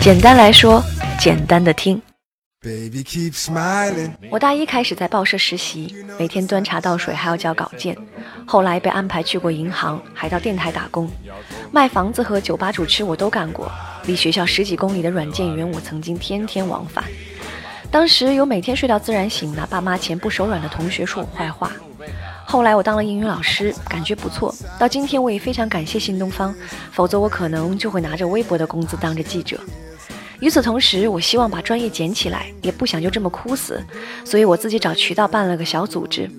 简单来说，简单的听。我大一开始在报社实习，每天端茶倒水，还要交稿件。后来被安排去过银行，还到电台打工，卖房子和酒吧主持我都干过。离学校十几公里的软件园，我曾经天天往返。当时有每天睡到自然醒，拿爸妈钱不手软的同学说我坏话。后来我当了英语老师，感觉不错。到今天我也非常感谢新东方，否则我可能就会拿着微薄的工资当着记者。与此同时，我希望把专业捡起来，也不想就这么枯死，所以我自己找渠道办了个小组织。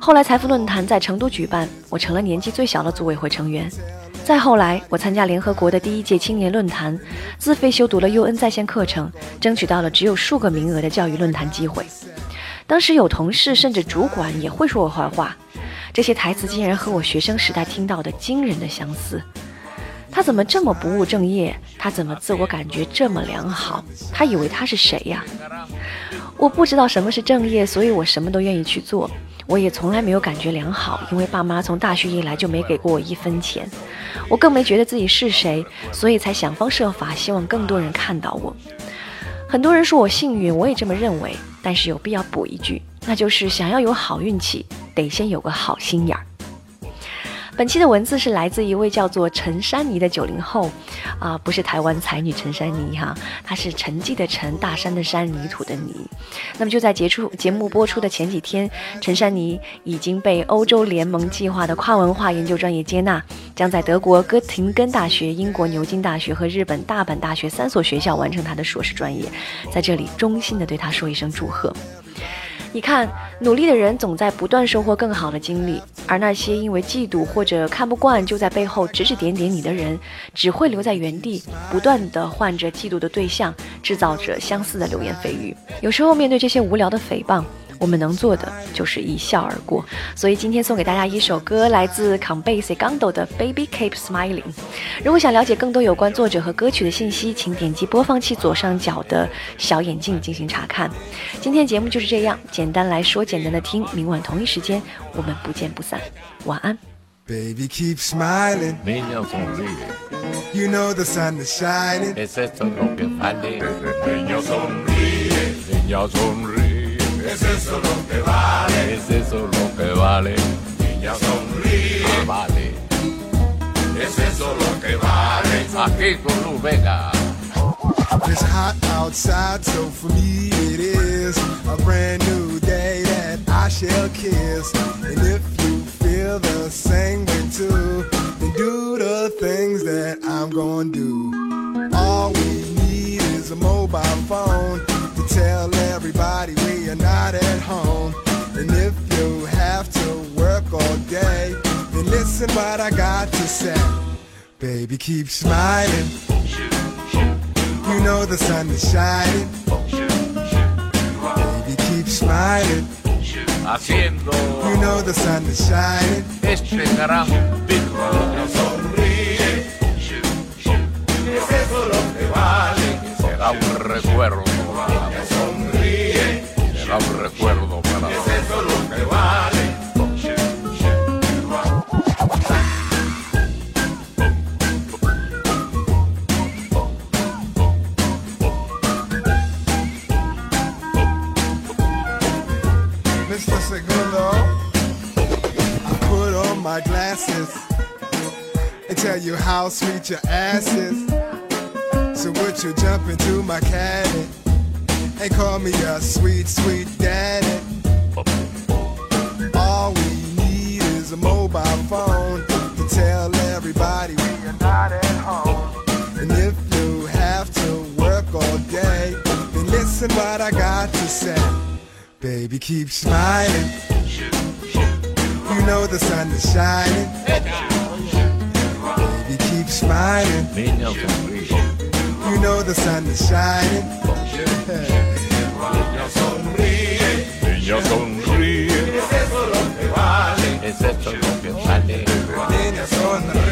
后来财富论坛在成都举办，我成了年纪最小的组委会成员。再后来，我参加联合国的第一届青年论坛，自费修读了 UN 在线课程，争取到了只有数个名额的教育论坛机会。当时有同事甚至主管也会说我坏话，这些台词竟然和我学生时代听到的惊人的相似。他怎么这么不务正业？他怎么自我感觉这么良好？他以为他是谁呀？我不知道什么是正业，所以我什么都愿意去做。我也从来没有感觉良好，因为爸妈从大学以来就没给过我一分钱。我更没觉得自己是谁，所以才想方设法希望更多人看到我。很多人说我幸运，我也这么认为。但是有必要补一句，那就是想要有好运气，得先有个好心眼儿。本期的文字是来自一位叫做陈珊妮的九零后，啊，不是台湾才女陈珊妮哈，她是沉寂的沉，大山的山，泥土的泥。那么就在节出节目播出的前几天，陈珊妮已经被欧洲联盟计划的跨文化研究专业接纳，将在德国哥廷根大学、英国牛津大学和日本大阪大学三所学校完成她的硕士专业。在这里，衷心的对她说一声祝贺。你看，努力的人总在不断收获更好的经历，而那些因为嫉妒或者看不惯就在背后指指点点你的人，只会留在原地，不断的换着嫉妒的对象，制造着相似的流言蜚语。有时候面对这些无聊的诽谤。我们能做的就是一笑而过，所以今天送给大家一首歌，来自 c o m b a s e Gando 的 Baby Keep Smiling。如果想了解更多有关作者和歌曲的信息，请点击播放器左上角的小眼镜进行查看。今天节目就是这样，简单来说，简单的听。明晚同一时间，我们不见不散。晚安。Baby keep smiling, niña sonríe. You know the sun is shining. Es esto lo que vale. Niña sonríe, niña sonríe. Es eso lo que vale. Es eso lo que vale. Niña sonríe. Ah, vale. Es eso lo que vale. Aquí con Luz Vega. It's hot outside, so for me it is a brand new day that I shall kiss. And if you feel the same way too, then do the things that I'm gonna do. All we need is a mobile phone home. And if you have to work all day, then listen what I got to say. Baby, keep smiling. You know the sun is shining. Baby, keep smiling. Haciendo you know the sun is shining. Este gran sonríe. Es eso lo que vale. Será un recuerdo and tell you how sweet your ass is. So would you jump into my caddy? and call me a sweet, sweet daddy. All we need is a mobile phone to tell everybody we are not at home. And if you have to work all day, then listen what I got to say. Baby, keep smiling. You know the sun is shining. Keep smiling. You know the sun is shining. Niña sonríe,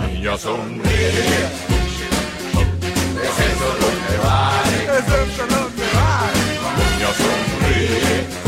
niña sonríe. Es eso lo que vale. Es eso lo que. Niña sonríe.